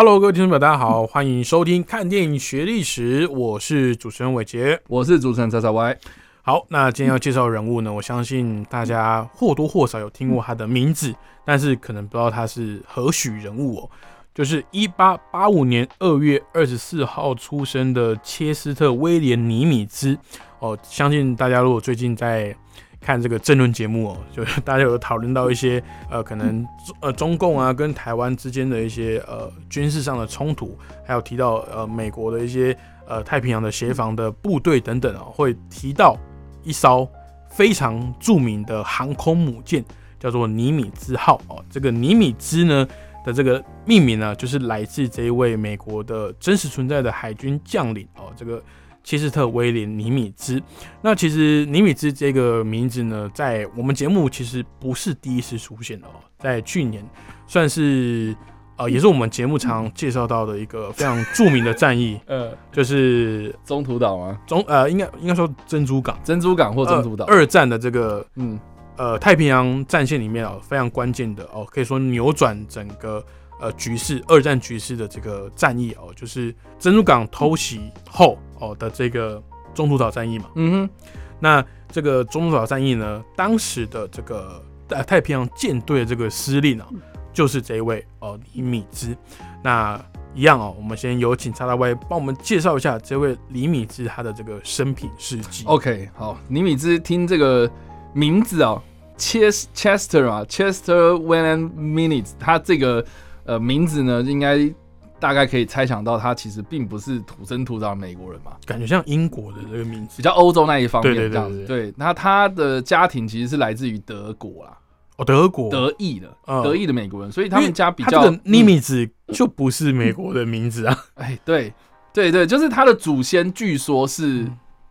Hello，各位听众朋友，大家好，欢迎收听《看电影学历史》，我是主持人伟杰。我是主持人叉叉 Y。好，那今天要介绍的人物呢，我相信大家或多或少有听过他的名字，但是可能不知道他是何许人物哦。就是一八八五年二月二十四号出生的切斯特威廉尼米兹哦。相信大家如果最近在看这个政论节目哦，就大家有讨论到一些呃，可能呃中共啊跟台湾之间的一些呃军事上的冲突，还有提到呃美国的一些呃太平洋的协防的部队等等哦，会提到一艘非常著名的航空母舰，叫做尼米兹号哦。这个尼米兹呢的这个命名呢，就是来自这一位美国的真实存在的海军将领哦，这个。切斯特威廉尼米兹，那其实尼米兹这个名字呢，在我们节目其实不是第一次出现哦，在去年算是呃，也是我们节目常介绍到的一个非常著名的战役，呃，就是中途岛吗？中呃，应该应该说珍珠港，珍珠港或珍珠岛。二战的这个嗯呃太平洋战线里面哦，非常关键的哦，可以说扭转整个呃局势，二战局势的这个战役哦，就是珍珠港偷袭后。哦的这个中途岛战役嘛，嗯哼，那这个中途岛战役呢，当时的这个呃太平洋舰队的这个司令啊，就是这一位哦李米兹。那一样哦，我们先有请叉大 Y 帮我们介绍一下这位李米兹他的这个生平事迹。OK，好，李米兹听这个名字啊，Chester 啊，Chester William Minutes，他这个呃名字呢，应该。大概可以猜想到，他其实并不是土生土长的美国人嘛，感觉像英国的这个名字，比较欧洲那一方面这样子。对，那他的家庭其实是来自于德国啦，哦，德国，德意的，德意的美国人，所以他们家比较。尼米兹就不是美国的名字啊，哎，对，对对，就是他的祖先，据说是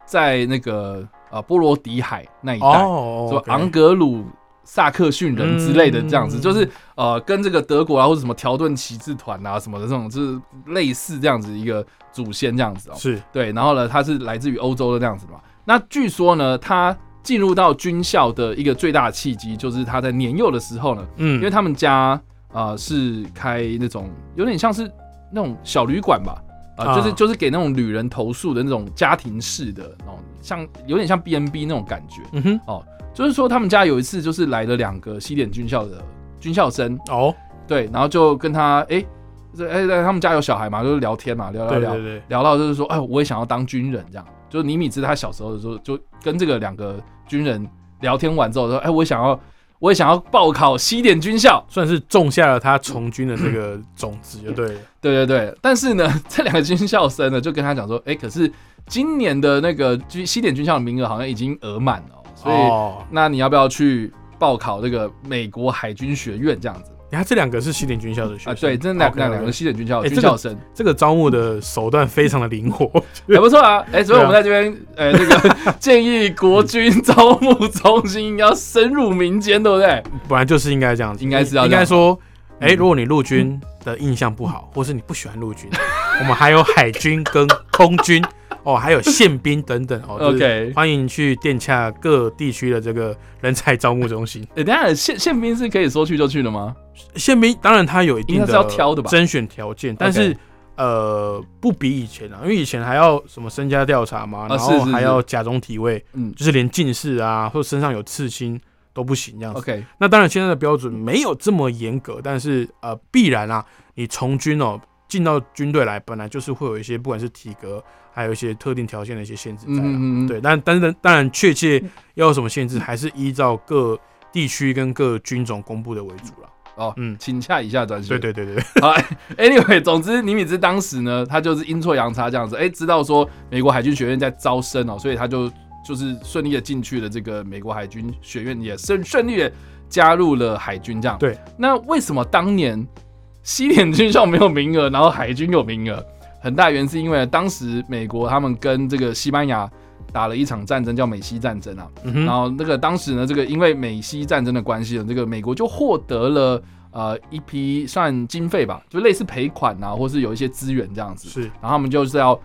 在那个呃波罗的海那一带，说昂格鲁。萨克逊人之类的这样子，就是呃，跟这个德国啊或者什么条顿骑士团啊什么的这种，就是类似这样子一个祖先这样子哦。是对，然后呢，他是来自于欧洲的这样子嘛。那据说呢，他进入到军校的一个最大的契机，就是他在年幼的时候呢，嗯，因为他们家啊是开那种有点像是那种小旅馆吧，啊，就是就是给那种旅人投宿的那种家庭式的那种，像有点像 B N B 那种感觉，嗯哼，哦。就是说，他们家有一次就是来了两个西点军校的军校生哦，对，然后就跟他哎，哎，他们家有小孩嘛，就是聊天嘛，聊聊聊，聊到就是说，哎，我也想要当军人这样。就是尼米兹他小时候的时候，就跟这个两个军人聊天完之后说，哎，我想要，我也想要报考西点军校，算是种下了他从军的这个 种子，就对，对对对。但是呢，这两个军校生呢，就跟他讲说，哎，可是今年的那个军西点军校的名额好像已经额满了。所以，那你要不要去报考这个美国海军学院这样子？你看这两个是西点军校的学生，对，这两两两个西点军校的军校生，这个招募的手段非常的灵活，还 不错啊。哎，所以我们在这边，呃，这个 建议国军招募中心要深入民间，对不对？本来就是应该这样子，应该是要应该说，哎，如果你陆军的印象不好，或是你不喜欢陆军，我们还有海军跟空军。哦，还有宪兵等等哦，OK，欢迎去电洽各地区的这个人才招募中心。哎，等下宪宪兵是可以说去就去的吗？宪兵当然他有一定的要挑的吧，甄选条件，但是呃不比以前啊，因为以前还要什么身家调查嘛，然后还要假装体位，嗯，就是连近视啊或者身上有刺青都不行这样子。OK，那当然现在的标准没有这么严格，但是呃必然啊，你从军哦进到军队来，本来就是会有一些不管是体格。还有一些特定条件的一些限制在，对，但但是当然确切要有什么限制，还是依照各地区跟各军种公布的为主了。哦，嗯，请洽以下专线。对对对对。好，Anyway，总之尼米兹当时呢，他就是阴错阳差这样子，哎，知道说美国海军学院在招生哦，所以他就就是顺利的进去了这个美国海军学院，也顺顺利的加入了海军，这样。对。那为什么当年西点军校没有名额，然后海军有名额？很大原因是因为当时美国他们跟这个西班牙打了一场战争，叫美西战争啊。然后那个当时呢，这个因为美西战争的关系呢，这个美国就获得了呃一批算经费吧，就类似赔款啊，或是有一些资源这样子。是。然后他们就是要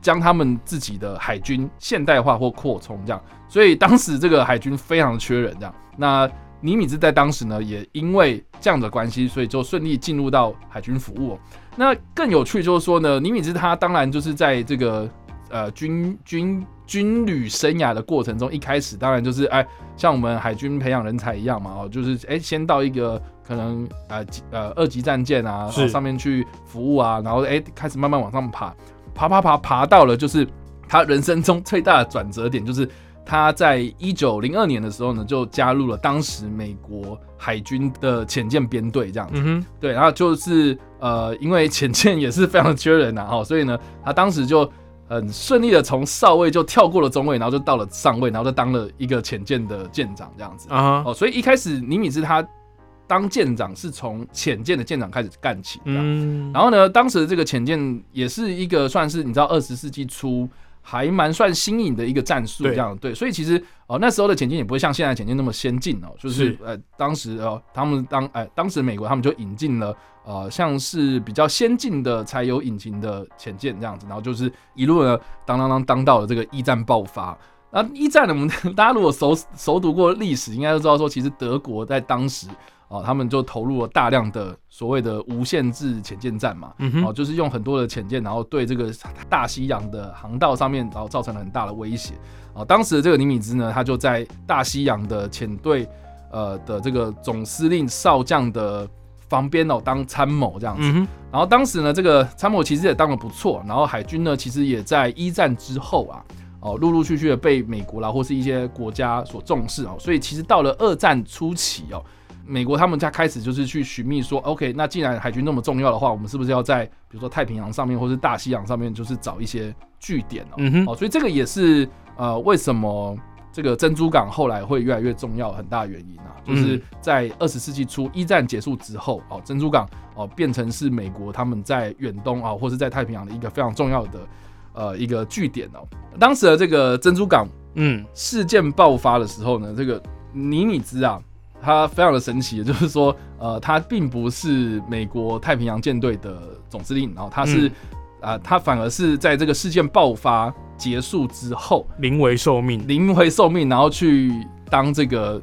将他们自己的海军现代化或扩充这样，所以当时这个海军非常缺人这样。那尼米兹在当时呢，也因为这样的关系，所以就顺利进入到海军服务。那更有趣就是说呢，尼米兹他当然就是在这个呃军军军旅生涯的过程中，一开始当然就是哎，像我们海军培养人才一样嘛，哦，就是哎先到一个可能呃呃二级战舰啊上面去服务啊，然后哎开始慢慢往上爬，爬爬爬爬到了就是他人生中最大的转折点就是。他在一九零二年的时候呢，就加入了当时美国海军的潜舰编队，这样子。对，然后就是呃，因为潜舰也是非常缺人呐，哈，所以呢，他当时就很顺利的从少尉就跳过了中尉，然后就到了上尉，然后就当了一个潜舰的舰长，这样子。啊，哦，所以一开始尼米兹他当舰长是从潜舰的舰长开始干起，嗯，然后呢，当时的这个潜舰也是一个算是你知道二十世纪初。还蛮算新颖的一个战术，这样对，所以其实哦那时候的潜舰也不会像现在潜舰那么先进哦，就是呃当时哦他们当哎当时美国他们就引进了呃像是比较先进的柴油引擎的潜舰这样子，然后就是一路呢当当当当到了这个一战爆发。那一战呢，我们 大家如果熟熟读过历史，应该都知道说，其实德国在当时。哦，他们就投入了大量的所谓的无限制潜舰战嘛，哦，就是用很多的潜舰，然后对这个大西洋的航道上面，然后造成了很大的威胁。哦，当时的这个尼米兹呢，他就在大西洋的潜队，呃的这个总司令少将的旁边哦当参谋这样子。然后当时呢，这个参谋其实也当的不错。然后海军呢，其实也在一战之后啊，哦，陆陆续续的被美国啦或是一些国家所重视哦。所以其实到了二战初期哦。美国他们家开始就是去寻觅说，OK，那既然海军那么重要的话，我们是不是要在比如说太平洋上面或是大西洋上面，就是找一些据点哦？嗯哼，哦，所以这个也是呃，为什么这个珍珠港后来会越来越重要很大原因啊，就是在二十世纪初一战结束之后，哦，珍珠港哦变成是美国他们在远东啊或是在太平洋的一个非常重要的呃一个据点哦。当时的这个珍珠港嗯事件爆发的时候呢，这个尼米兹啊。他非常的神奇，就是说，呃，他并不是美国太平洋舰队的总司令，然后他是，啊，他反而是在这个事件爆发结束之后临危受命，临危受命，然后去当这个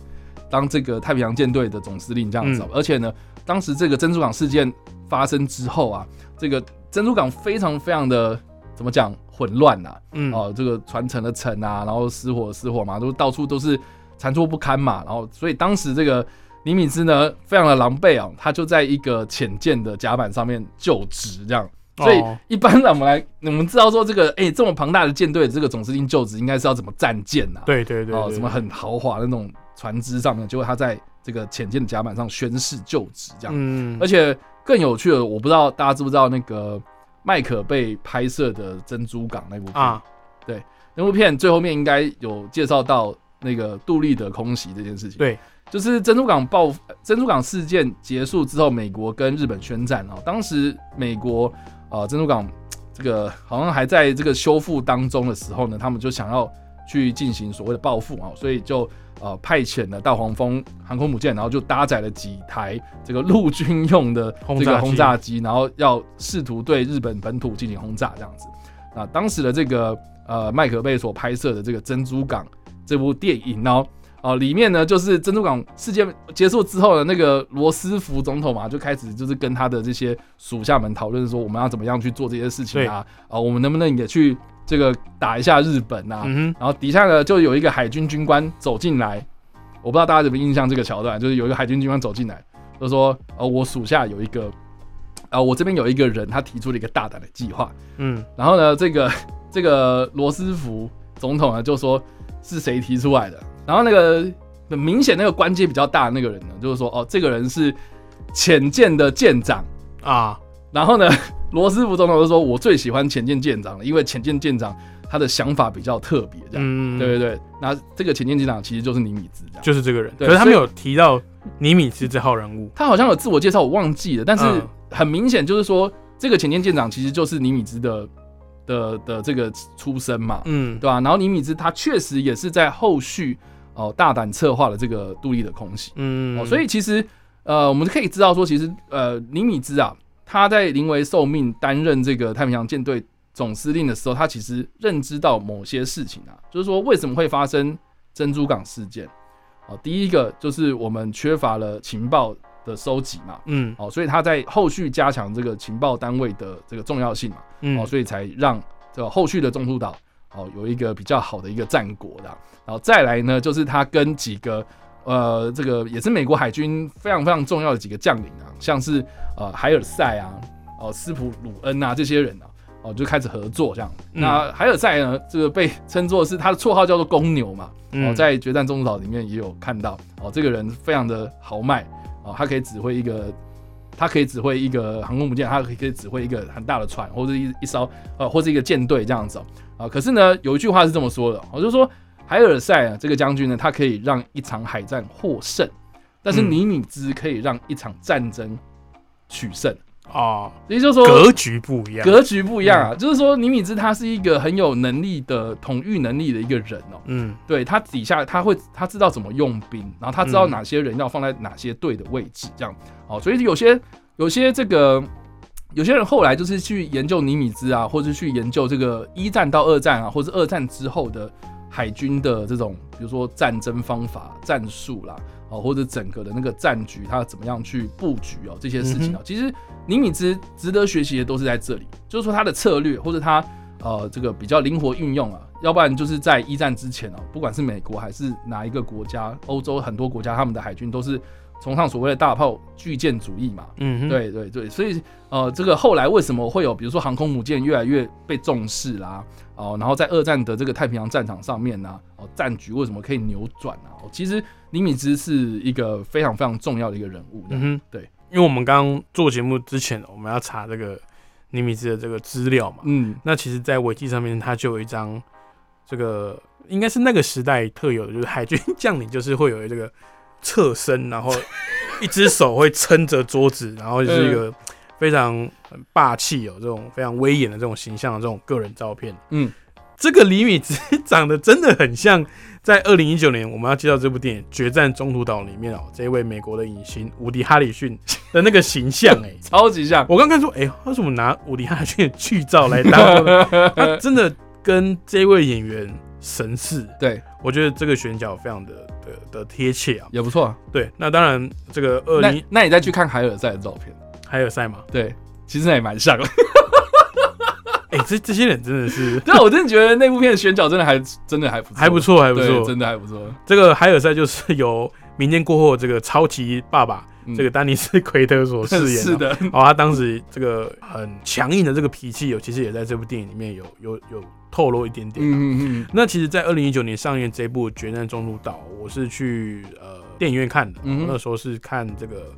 当这个太平洋舰队的总司令这样子。而且呢，当时这个珍珠港事件发生之后啊，这个珍珠港非常非常的怎么讲混乱呐，嗯，哦，这个船沉了沉啊，然后失火失火嘛，都到处都是。残破不堪嘛，然后所以当时这个尼米兹呢，非常的狼狈啊，他就在一个浅舰的甲板上面就职，这样。所以一般呢，我们来，我们知道说这个，哎，这么庞大的舰队，这个总司令就职应该是要怎么战舰呐？对对对，哦，什么很豪华的那种船只上面，结果他在这个浅舰的甲板上宣誓就职，这样。嗯。而且更有趣的，我不知道大家知不知道那个麦克被拍摄的珍珠港那部片啊？对，那部片最后面应该有介绍到。那个杜立德空袭这件事情，对，就是珍珠港爆珍珠港事件结束之后，美国跟日本宣战哦。当时美国呃珍珠港这个好像还在这个修复当中的时候呢，他们就想要去进行所谓的报复啊，所以就呃派遣了大黄蜂航空母舰，然后就搭载了几台这个陆军用的这个轰炸机，然后要试图对日本本土进行轰炸这样子。那当时的这个呃麦克贝所拍摄的这个珍珠港。这部电影呢，哦，里面呢就是珍珠港事件结束之后的那个罗斯福总统嘛，就开始就是跟他的这些属下们讨论说，我们要怎么样去做这些事情啊？啊，我们能不能也去这个打一下日本啊？然后底下呢就有一个海军军官走进来，我不知道大家怎么印象这个桥段，就是有一个海军军官走进来，就说，呃，我属下有一个，啊，我这边有一个人，他提出了一个大胆的计划，嗯，然后呢，这个这个罗斯福总统呢就说。是谁提出来的？然后那个很明显，那个关阶比较大的那个人呢，就是说，哦，这个人是浅舰的舰长啊。然后呢，罗斯福总统就说，我最喜欢浅舰舰长了，因为浅舰舰长他的想法比较特别，这样。对对对。那这个浅舰舰长其实就是尼米兹，就是这个人。可是他没有提到尼米兹这号人物？他好像有自我介绍，我忘记了，但是嗯很明显就是说，这个前舰舰长其实就是尼米兹的的的这个出身嘛，嗯，对吧、然后尼米兹他确实也是在后续哦、大胆策划了这个杜立的空袭。嗯，哦，所以其实呃，我们可以知道说，其实呃，尼米兹啊，他在临危受命担任这个太平洋舰队总司令的时候，他其实认知到某些事情啊，就是说为什么会发生珍珠港事件。哦，第一个就是我们缺乏了情报的收集嘛，嗯哦，所以他在后续加强这个情报单位的这个重要性嘛，嗯哦，所以才让这个后续的中途岛哦有一个比较好的一个战果的。然后再来呢，就是他跟几个呃这个也是美国海军非常非常重要的几个将领啊，像是呃海尔赛啊、哦斯普鲁恩啊这些人啊。哦，就开始合作这样。嗯那海尔赛呢，这个被称作是他的绰号叫做公牛嘛。哦，嗯在决战中途岛里面也有看到。哦，这个人非常的豪迈。哦，他可以指挥一个，他可以指挥一个航空母舰，他可以可以指挥一个很大的船，或者一一艘呃，或者一个舰队这样子哦。啊，可是呢，有一句话是这么说的，我、就说海尔赛啊这个将军呢，他可以让一场海战获胜，但是嗯尼米兹可以让一场战争取胜。哦，也就是说，格局不一样，格局不一样啊，就是说尼米兹他是一个很有能力的统御能力的一个人哦。嗯。对他底下他会他知道怎么用兵，然后他知道嗯。哪些人要放在哪些队的位置，这样。哦，所以有些有些这个有些人后来就是去研究尼米兹啊，或者去研究这个一战到二战啊，或者二战之后的海军的这种，比如说战争方法、战术啦，哦，或者整个的那个战局，它怎么样去布局哦，这些事情啊，嗯其实尼米兹值得学习的都是在这里，就是说他的策略或者他呃这个比较灵活运用啊，要不然就是在一战之前哦、不管是美国还是哪一个国家，欧洲很多国家他们的海军都是崇尚所谓的大炮巨舰主义嘛，嗯哼，对对对，所以呃，这个后来为什么会有比如说航空母舰越来越被重视啦？哦，然后在二战的这个太平洋战场上面呢、哦，战局为什么可以扭转啊？哦，其实尼米兹是一个非常非常重要的一个人物。嗯哼，对，因为我们刚刚做节目之前，我们要查这个尼米兹的这个资料嘛，嗯，那其实，在维基上面，它就有一张这个应该是那个时代特有的，就是海军 将领就是会有这个侧身，然后一只手会撑着桌子，然后就是一个非常很霸气有这种非常威严的这种形象的这种个人照片。嗯，这个李米兹长得真的很像在二零一九年我们要介绍这部电影《决战中途岛》里面哦，这一位美国的影星伍迪·哈里逊的那个形象哎、超级像。我刚看说，哎、他为什么拿伍迪·哈里逊的剧照来当？他真的跟这位演员神似，对，我觉得这个选角非常的的的贴切啊。也不错啊。对，那当然这个二零那你再去看海尔赛的照片，还有赛马，对，其实那也蛮像的。哎、这这些人真的是 对啊，我真的觉得那部片的选角真的还真的还不错，还不错，还不对，错。真的还不错。这个海尔赛就是由明天过后这个超级爸爸、嗯这个丹尼斯·奎特所饰演、是。的，哦，他当时这个很强硬的这个脾气，有其实也在这部电影里面有有有透露一点点啊、嗯嗯嗯，那其实，在二零一九年上映这部《决战中途岛》，我是去呃电影院看的，嗯那时候是看这个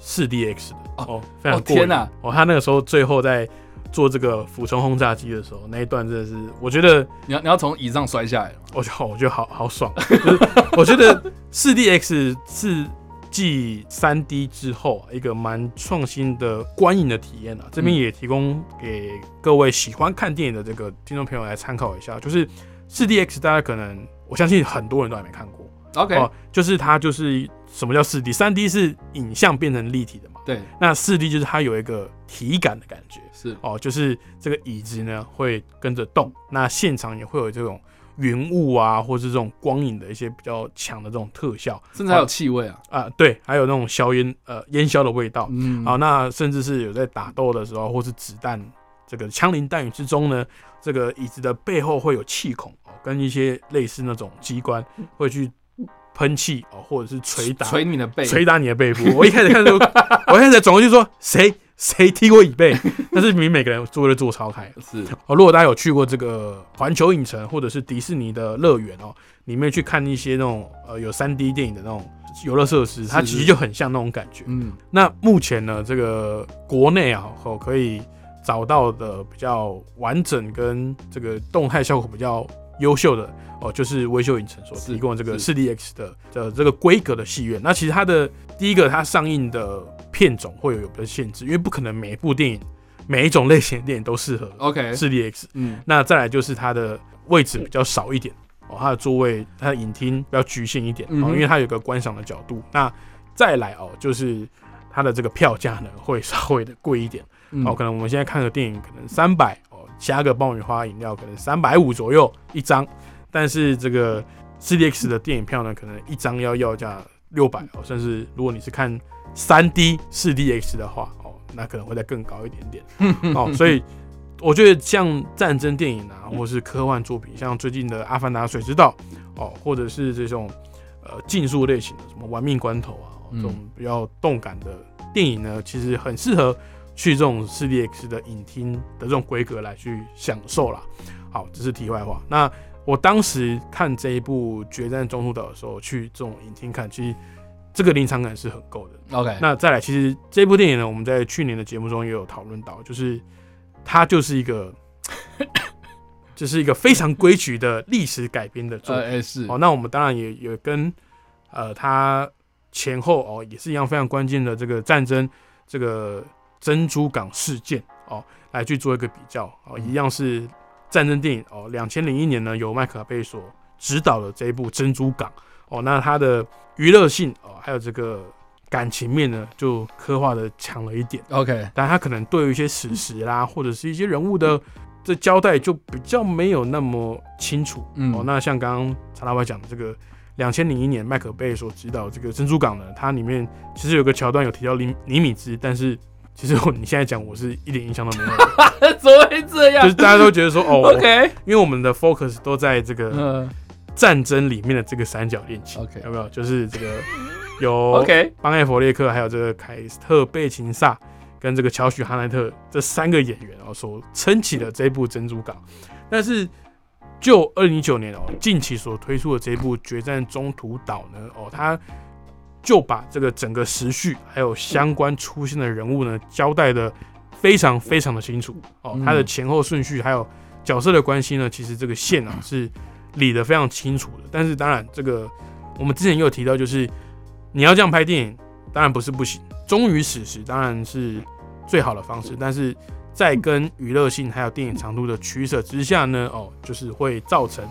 四 DX 的。哦，非哦常过瘾。天呐哦，他那个时候最后在做这个俯冲轰炸机的时候，那一段真的是，我觉得你要你要从椅子上摔下来吗我觉得我觉得好好爽，就是我觉得四 DX 是继三 D 之后一个蛮创新的观影的体验啊，这边嗯。也提供给各位喜欢看电影的这个听众朋友来参考一下，就是四 DX 大家可能我相信很多人都还没看过。OK，哦，就是它就是什么叫四 D，三 D 是影像变成立体的嘛，对，那四 D 就是它有一个体感的感觉。是。哦，就是这个椅子呢会跟着动，那现场也会有这种云雾啊，或是这种光影的一些比较强的这种特效。甚至还有气味啊。啊、对，还有那种硝烟呃烟硝的味道。嗯，好、那甚至是有在打斗的时候，或是子弹这个枪林弹雨之中呢，这个椅子的背后会有气孔哦，跟一些类似那种机关会去喷气哦，或者是捶打捶你的背，捶打你的背部。我一开始看的时候，我一开始转过去说谁谁踢过椅背，但是明明每个人做都做超开。是哦，如果大家有去过这个环球影城或者是迪士尼的乐园哦，里面去看一些那种呃有三 D 电影的那种游乐设施，它是其实就很像那种感觉。嗯那目前呢，这个国内啊，哦可以找到的比较完整跟这个动态效果比较优秀的哦，就是微秀影城所提供这个四 D X 的的这个规格的戏院。那其实它的第一个，它上映的片种会有有的限制，因为不可能每一部电影每一种类型的电影都适合 OK 四 D X。嗯，那再来就是它的位置比较少一点哦，它的座位、它的影厅比较局限一点哦，因为它有个观赏的角度。那再来哦，就是它的这个票价呢会稍微的贵一点。嗯哦，可能我们现在看个电影可能三百哦，加个爆米花饮料可能三百五左右一张，但是这个四 D X 的电影票呢，可能一张要要价六百哦，甚至如果你是看三 D 四 DX 的话哦，那可能会再更高一点点。哦，所以我觉得像战争电影啊，或是科幻作品，像最近的《阿凡达：水之道》哦，或者是这种呃竞速类型的什么《玩命关头》啊，哦这种比较动感的电影呢，其实很适合去这种 4DX 的影厅的这种规格来去享受啦。好，这是题外话。那我当时看这一部《决战中途岛》的时候，去这种影厅看，其实这个临场感是很够的。OK，那再来，其实这部电影呢，我们在去年的节目中也有讨论到，就是它就是一个，就是一个非常规矩的历史改编的作品。呃哎是哦，那我们当然也也跟呃它前后哦也是一样非常关键的这个战争这个珍珠港事件哦来去做一个比较哦，一样是战争电影哦。两千零一年呢，由麦克贝所执导的这一部《珍珠港》哦，那它的娱乐性哦，还有这个感情面呢，就刻画的强了一点。OK，但它可能对于一些史实啦，或者是一些人物的这交代就比较没有那么清楚。嗯哦，那像刚刚查拉歪讲的这个两千零一年麦克贝所指导这个珍珠港呢，它里面其实有个桥段有提到尼尼米兹，但是其实我你现在讲我是一点印象都没有的，怎么会这样就是大家都觉得说哦？OK，因为我们的 focus 都在这个嗯战争里面的这个三角恋情 OK 有没有？就是这个 有 OK，邦艾弗列克，还有这个凯斯特贝琴萨跟这个乔许哈奈特这三个演员哦，所撑起了这部《珍珠港》。但是就二零一九年哦，近期所推出的这部《决战中途岛》呢，哦，它就把这个整个时序还有相关出现的人物呢，交代的非常非常的清楚。哦，嗯。它的前后顺序还有角色的关系呢，其实这个线啊是理得非常清楚的。但是当然，这个我们之前也有提到，就是你要这样拍电影，当然不是不行，忠于史实当然是最好的方式，但是在跟娱乐性还有电影长度的取舍之下呢，哦，就是会造成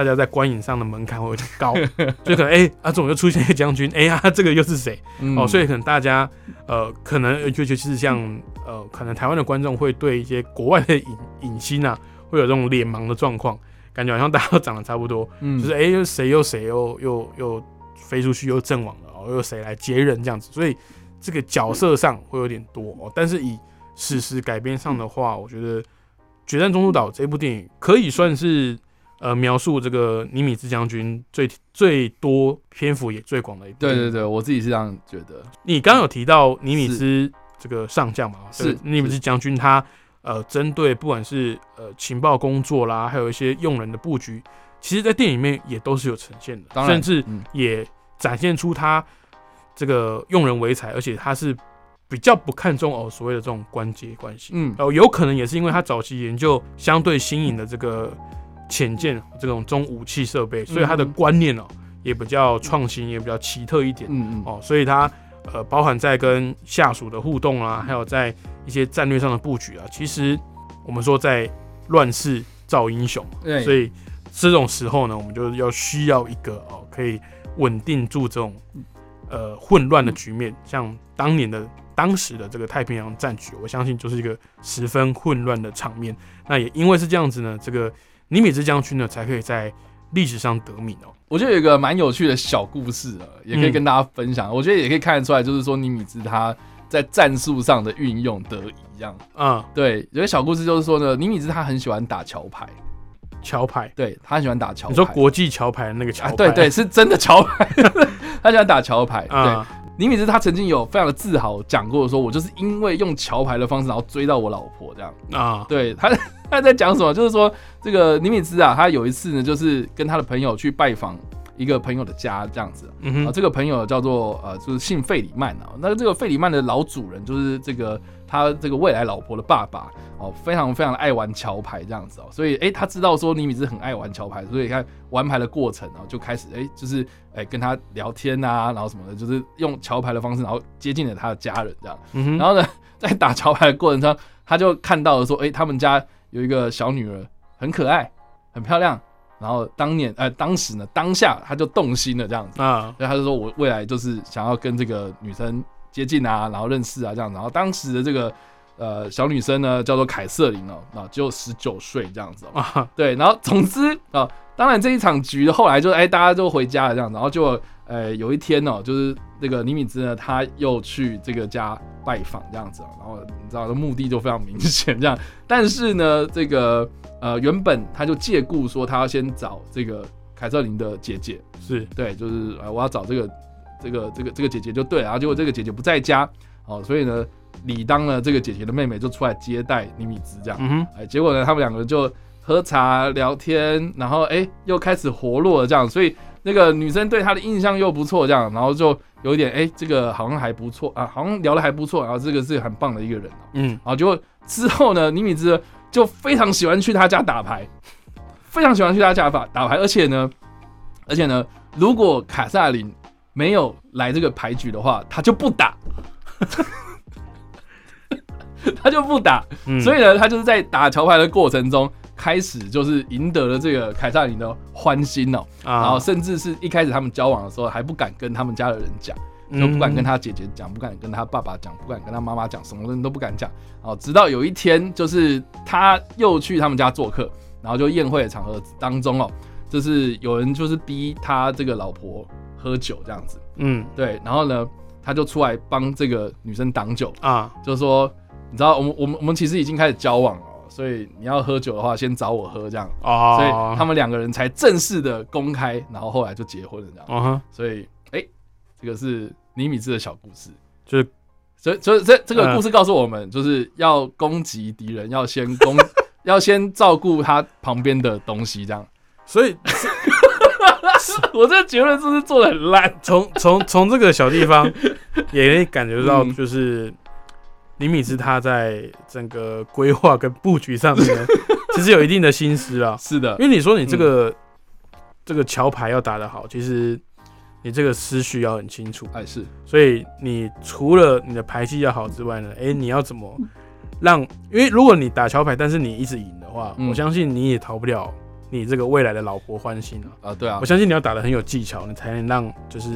大家在观影上的门槛会有点高，就可能哎、啊，总又出现一个将军？哎、呀、这个又是谁？嗯哦，所以可能大家呃，可能尤其是像呃，可能台湾的观众会对一些国外的影影星啊，会有这种脸盲的状况，感觉好像大家都长得差不多，嗯就是哎、又谁又谁又又又飞出去又阵亡了，哦，又谁来接任这样子，所以这个角色上会有点多哦。但是以史实改编上的话，我觉得《决战中途岛》这部电影可以算是呃描述这个尼米兹将军最最多篇幅也最广的一部。对对对，我自己是这样觉得。你刚刚有提到尼米兹这个上将嘛？是尼米兹将军他呃，针对不管是呃情报工作啦，还有一些用人的布局，其实在电影里面也都是有呈现的，甚至嗯也展现出他这个用人为才，而且他是比较不看重哦所谓的这种关节关系。嗯哦，有可能也是因为他早期研究相对新颖的这个潜舰这种中武器设备，所以他的嗯观念哦也比较创新，也比较奇特一点。嗯嗯哦，所以它呃包含在跟下属的互动啊，还有在一些战略上的布局啊，其实我们说在乱世造英雄，对，所以这种时候呢，我们就要需要一个哦可以稳定住这种呃混乱的局面，像当年的。当时的这个太平洋战局，我相信就是一个十分混乱的场面。那也因为是这样子呢，这个尼米兹将军呢，才可以在历史上得名哦。我觉得有一个蛮有趣的小故事啊，也可以嗯跟大家分享。我觉得也可以看得出来，就是说尼米兹他在战术上的运用得宜，这样。嗯，对，有个小故事就是说呢，尼米兹他很喜欢打桥牌，桥牌，对他很喜欢打桥牌。你说国际桥牌的那个桥啊牌，，对对，是真的桥牌，他喜欢打桥牌。对，啊，尼米兹他曾经有非常的自豪讲过说，我就是因为用桥牌的方式，然后追到我老婆这样。啊，对他他在讲什么？就是说这个尼米兹啊，他有一次呢，就是跟他的朋友去拜访一个朋友的家这样子。啊，这个朋友叫做呃，就是姓费里曼啊。那这个费里曼的老主人就是这个他这个未来老婆的爸爸哦，非常非常的爱玩桥牌这样子哦。所以诶，他知道说尼米兹很爱玩桥牌，所以看玩牌的过程啊，就开始诶，就是诶跟他聊天啊，然后什么的，就是用桥牌的方式，然后接近了他的家人这样。嗯，然后呢，在打桥牌的过程中，他就看到了说，诶，他们家有一个小女儿，很可爱，很漂亮。然后当年呃，当时呢，当下他就动心了这样子。啊，所以他就说我未来就是想要跟这个女生接近啊，然后认识啊这样子。然后当时的这个呃小女生呢叫做凯瑟琳哦，啊只有十九岁这样子哦。啊，对，然后总之啊，当然这一场局后来就哎大家就回家了这样，然后就呃有一天哦，就是那个尼米兹呢他又去这个家拜访这样子哦，然后你知道的目的就非常明显这样。但是呢，这个呃原本他就借故说他要先找这个凯瑟琳的姐姐。是，对，就是呃，我要找这个这个这个这个姐姐就对了，然后结果这个姐姐不在家，哦，所以呢，理当呢这个姐姐的妹妹就出来接待尼米兹这样，嗯结果呢，他们两个就喝茶聊天，然后哎又开始活络了这样，所以那个女生对他的印象又不错这样，然后就有一点哎这个好像还不错啊，好像聊的还不错，然后这个是很棒的一个人哦，嗯，然后结果之后呢，尼米兹就非常喜欢去他家打牌，非常喜欢去他家打打牌，而且呢，而且呢，如果卡萨琳没有来这个牌局的话，他就不打，他就不打，嗯。所以呢，他就是在打桥牌的过程中，开始就是赢得了这个凯撒琳的欢心哦，然后啊，甚至是一开始他们交往的时候还不敢跟他们家的人讲。就嗯不敢跟他姐姐讲，不敢跟他爸爸讲，不敢跟他妈妈讲，什么人都不敢讲。哦，直到有一天，就是他又去他们家做客，然后就宴会的场合当中哦，就是有人就是逼他这个老婆喝酒这样子，嗯对，然后呢，他就出来帮这个女生挡酒，啊，就说，你知道，我们我们我们其实已经开始交往了哦，所以你要喝酒的话，先找我喝这样，哦，所以他们两个人才正式的公开，然后后来就结婚了这样。所以，哎、这个是尼米兹的小故事。就是所以，所以这这个嗯故事告诉我们，就是要攻击敌人，要先攻，要先照顾他旁边的东西。这样，所以 我这个结论是不是做的很烂？从从从这个小地方也可以感觉到，嗯就是李米兹他在整个规划跟布局上面呢，其实有一定的心思啊。是的因，为你说你这个、这个桥牌要打得好，其实你这个思绪要很清楚，哎，是，所以你除了你的牌技要好之外呢，诶，你要怎么让？因为如果你打桥牌，但是你一直赢的话，嗯我相信你也逃不了你这个未来的老婆欢心啊。啊，对啊我，相信你要打得很有技巧，你才能让就是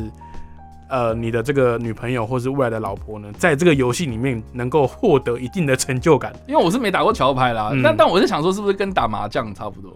呃你的这个女朋友或是未来的老婆呢，在这个游戏里面能够获得一定的成就感。因为我是没打过桥牌啦，嗯。但但我是想说，是不是跟打麻将差不多？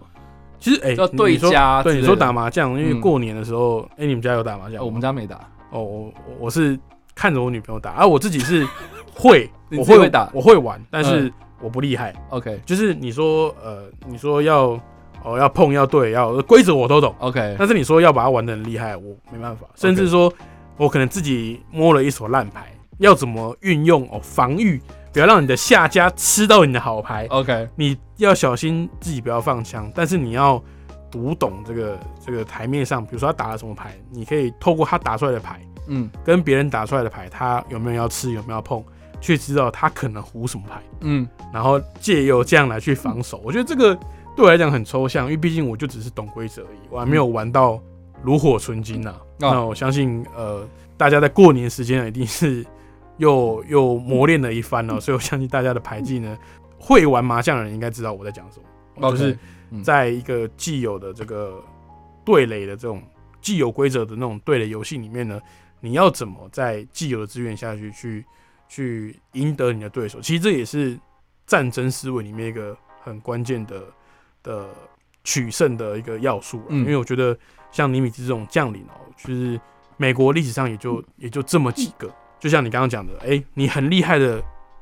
其实哎，要对家对你说打麻将，因为嗯。过年的时候，哎、你们家有打麻将我们家没打，哦，我我我是看着我女朋友打，而、我自己是 会，我会会打？我会玩，但是嗯。我不厉害。OK 就是你说呃，你说要哦要碰要对要规则我都懂，OK，但是你说要把它玩的很厉害，我没办法。甚至说我可能自己摸了一手烂牌，要怎么运用哦防御，不要让你的下家吃到你的好牌。OK，你要小心自己不要放枪，但是你要读懂这个这个台面上，比如说他打了什么牌，你可以透过他打出来的牌，嗯跟别人打出来的牌，他有没有要吃，有没有要碰，去知道他可能胡什么牌，嗯，然后借由这样来去防守。我觉得这个对我来讲很抽象，因为毕竟我就只是懂规则而已，我还没有玩到炉火纯青呐、那我相信呃，大家在过年时间一定是又又磨练了一番哦，所以我相信大家的牌技呢，会玩麻将的人应该知道我在讲什么。就是嗯。在一个既有的这个对垒的这种既有规则的那种对垒游戏里面呢，你要怎么在既有的资源下去去去赢得你的对手？其实这也是战争思维里面一个很关键的的取胜的一个要素因为我觉得像尼米兹这种将领哦，就是美国历史上也就也就这么几个。就像你刚刚讲的，哎、你很厉害的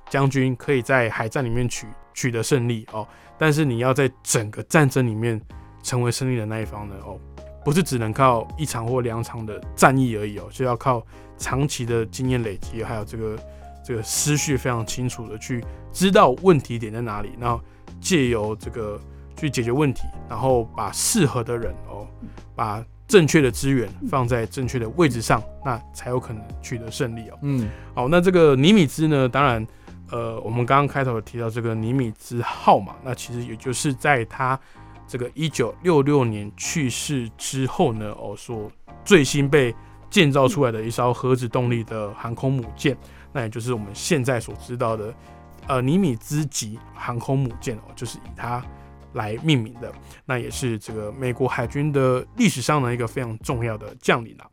将军可以在海战里面取取得胜利哦，但是你要在整个战争里面成为胜利的那一方呢，哦，不是只能靠一场或两场的战役而已哦，就要靠长期的经验累积，还有这个这个思绪非常清楚的去知道问题点在哪里，然后借由这个去解决问题，然后把适合的人哦，把正确的资源放在正确的位置上，那才有可能取得胜利哦。嗯，好，那这个尼米兹呢，当然，呃，我们刚刚开头提到这个尼米兹号嘛，那其实也就是在他这个一九六六年去世之后呢，哦，所最新被建造出来的一艘核子动力的航空母舰，那也就是我们现在所知道的，呃，尼米兹级航空母舰哦，就是以它来命名的。那也是这个美国海军的历史上的一个非常重要的将领啊。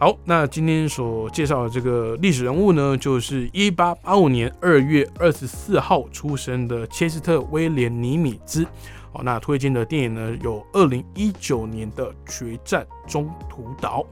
好，那今天所介绍的这个历史人物呢，就是一八八五年二月二十四号出生的切斯特威廉尼米兹。好，那推荐的电影呢有二零一九年的《决战中途岛》。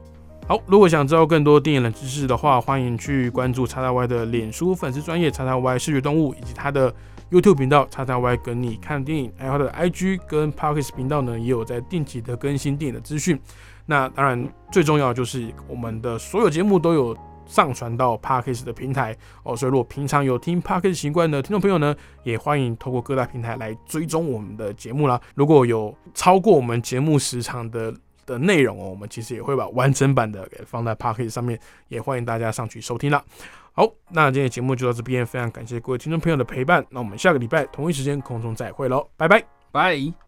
好，如果想知道更多电影冷知识的话，欢迎去关注叉叉 Y 的脸书粉丝专业叉叉 Y 视觉动物，以及他的 YouTube 频道叉叉 Y 跟你看电影，还有他的 IG 跟 Parkes 频道呢，也有在定期的更新电影的资讯。那当然最重要就是我们的所有节目都有。上传到 Parkes 的平台哦，所以如果平常有听 Parkes 习惯的听众朋友呢，也欢迎透过各大平台来追踪我们的节目啦。如果有超过我们节目时长的的内容哦，我们其实也会把完整版的给放在 Parkes 上面，也欢迎大家上去收听啦。好，那今天节目就到这边，非常感谢各位听众朋友的陪伴。那我们下个礼拜同一时间空中再会喽，拜拜，拜。